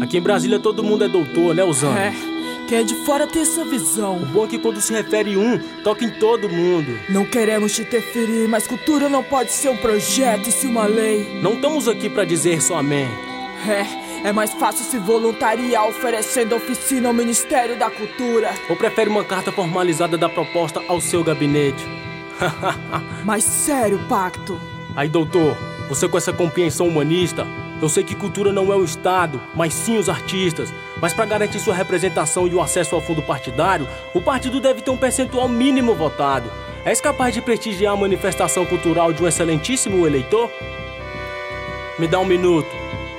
Aqui em Brasília todo mundo é doutor, né, Osana? É, quem é de fora tem essa visão. O bom é que quando se refere um, toca em todo mundo. Não queremos te interferir, mas cultura não pode ser um projeto e sim uma lei. Não estamos aqui pra dizer só amém. É, é mais fácil se voluntariar oferecendo oficina ao Ministério da Cultura. Ou prefere uma carta formalizada da proposta ao seu gabinete? Mas sério, Pacto. Aí, doutor, você com essa compreensão humanista, eu sei que cultura não é o Estado, mas sim os artistas. Mas para garantir sua representação e o acesso ao fundo partidário, o partido deve ter um percentual mínimo votado. És capaz de prestigiar a manifestação cultural de um excelentíssimo eleitor? Me dá um minuto.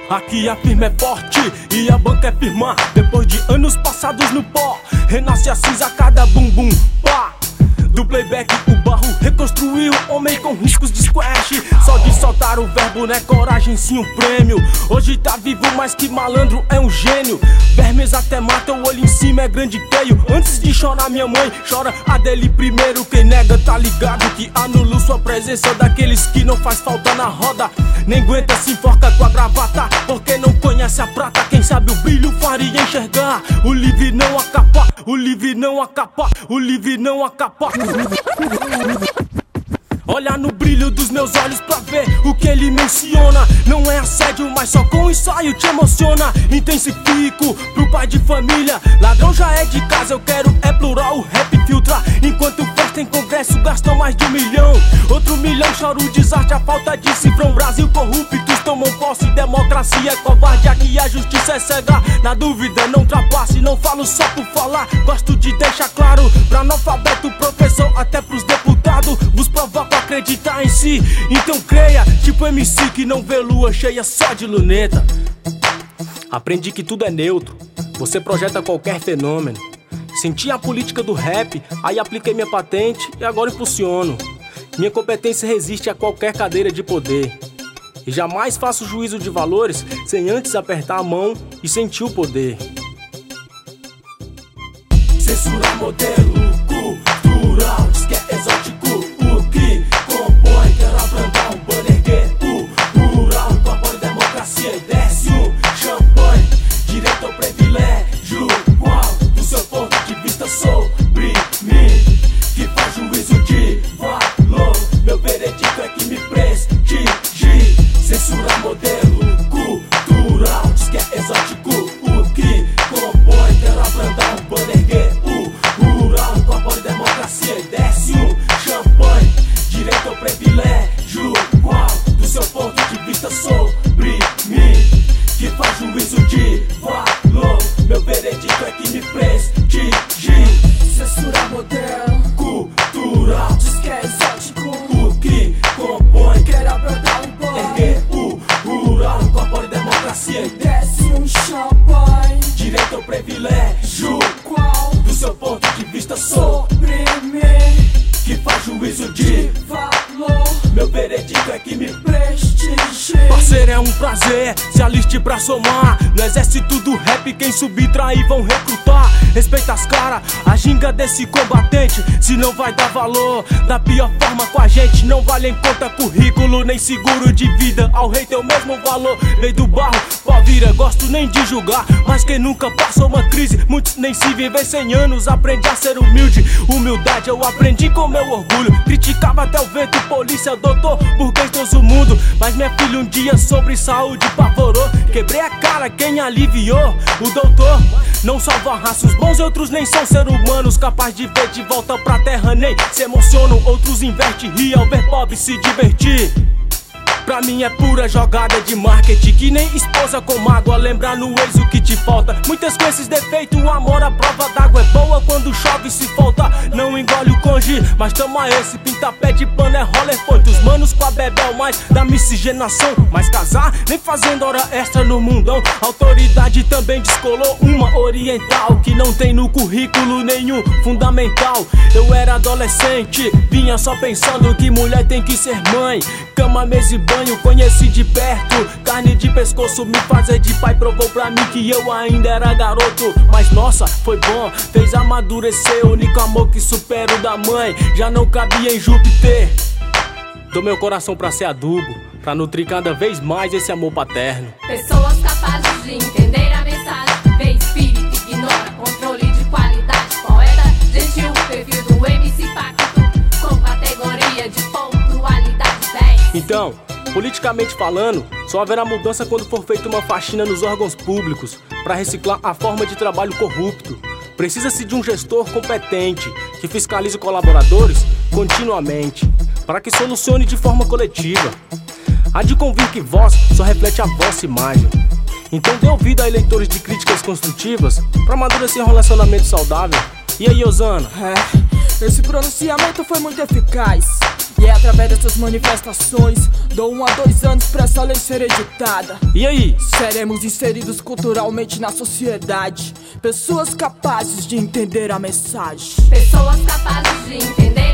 Aqui a firma é forte e a banca é firma. Depois de anos passados no pó, renasce a cinza cada bumbum. Pá! Do playback o barro reconstruiu Homem com riscos de squash. Só de soltar o verbo né coragem sim um prêmio. Hoje tá vivo mais que malandro é um gênio. Vermes até mata o olho em cima é grande queio. Antes de chorar minha mãe chora. A dele primeiro Quem nega tá ligado que anula sua presença Daqueles que não faz falta na roda. Nem aguenta se enforca com a gravata Porque não conhece a prata. Quem sabe o brilho faria enxergar. O livre não acapa o livre não acapa, o livre não acapa. Olha no brilho dos meus olhos pra ver o que ele menciona. Não é assédio, mas só com ensaio te emociona. Intensifico pro pai de família. Ladrão já é de casa, eu quero é plural, o rap filtra. Enquanto festa em congresso gastam mais de um milhão. Outro milhão chora o desastre, a falta de cifrão. Brasil corruptos tomam posse, democracia é covarde, aqui a justiça é cega. Na dúvida, não trapace, não falo só por falar. Gosto de deixar claro pra analfabeto, professor, até pros deputados. Vos provoco a acreditar em si, então creia. Tipo MC que não vê lua cheia só de luneta. Aprendi que tudo é neutro, você projeta qualquer fenômeno. Senti a política do rap, aí apliquei minha patente e agora impulsiono. Minha competência resiste a qualquer cadeira de poder. E jamais faço juízo de valores sem antes apertar a mão e sentir o poder. Censura modelo cultural, diz que é exótico modelo cultural, diz que é exótico sou Prazer, se aliste pra somar No exército do rap, quem subtrair vão recrutar. Respeita as caras, a ginga desse combatente Se não vai dar valor, da pior forma com a gente Não vale em conta currículo, nem seguro de vida. Ao rei tem o mesmo valor, veio do barro, pó vira Gosto nem de julgar, mas quem nunca passou uma crise Muitos nem se viver 100 anos, aprende a ser humilde. Humildade eu aprendi com meu orgulho Criticava até o vento, polícia, doutor, burguês do mundo. Mas minha filha um dia sobre saúde pavorou. Quebrei a cara, quem aliviou? O doutor não salva raças bons, outros nem são seres humanos Capaz de ver de volta pra terra, nem se emocionam Outros inverte, ri ao ver pobre se divertir Pra mim é pura jogada de marketing Que nem esposa com mágoa. Lembrar no ex o que te falta. Muitas com esses defeitos O amor à prova d'água é boa Quando chove se falta Não engole o conge Mas toma esse. Pinta pé de pano é roller point. Os manos com a bebel mais da miscigenação. Mas casar nem fazendo hora extra no mundão. Autoridade também descolou Uma oriental Que não tem no currículo nenhum fundamental. Eu era adolescente Vinha só pensando que mulher tem que ser mãe. Cama, mesa e banho, conheci de perto Carne de pescoço, me fazer de pai Provou pra mim que eu ainda era garoto Mas nossa, foi bom, fez amadurecer O único amor que supera o da mãe Já não cabia em Júpiter Dou meu coração pra ser adubo pra nutrir cada vez mais esse amor paterno. Pessoas capazes de entender a mensagem, vê espírito, ignora controle de qualidade. Poeta gentil, perfil do MC Pacto, com categoria de pontualidade 10. Então, politicamente falando, só haverá mudança quando for feita uma faxina nos órgãos públicos para reciclar a forma de trabalho corrupto. Precisa-se de um gestor competente que fiscalize colaboradores continuamente, para que solucione de forma coletiva. Há de convir que voz só reflete a vossa imagem. Então dê ouvido a eleitores de críticas construtivas para amadurecer um relacionamento saudável. E aí, Osana? É, esse pronunciamento foi muito eficaz. E é através dessas manifestações, dou um a dois anos pra essa lei ser editada. E aí? Seremos inseridos culturalmente na sociedade. Pessoas capazes de entender a mensagem. Pessoas capazes de entender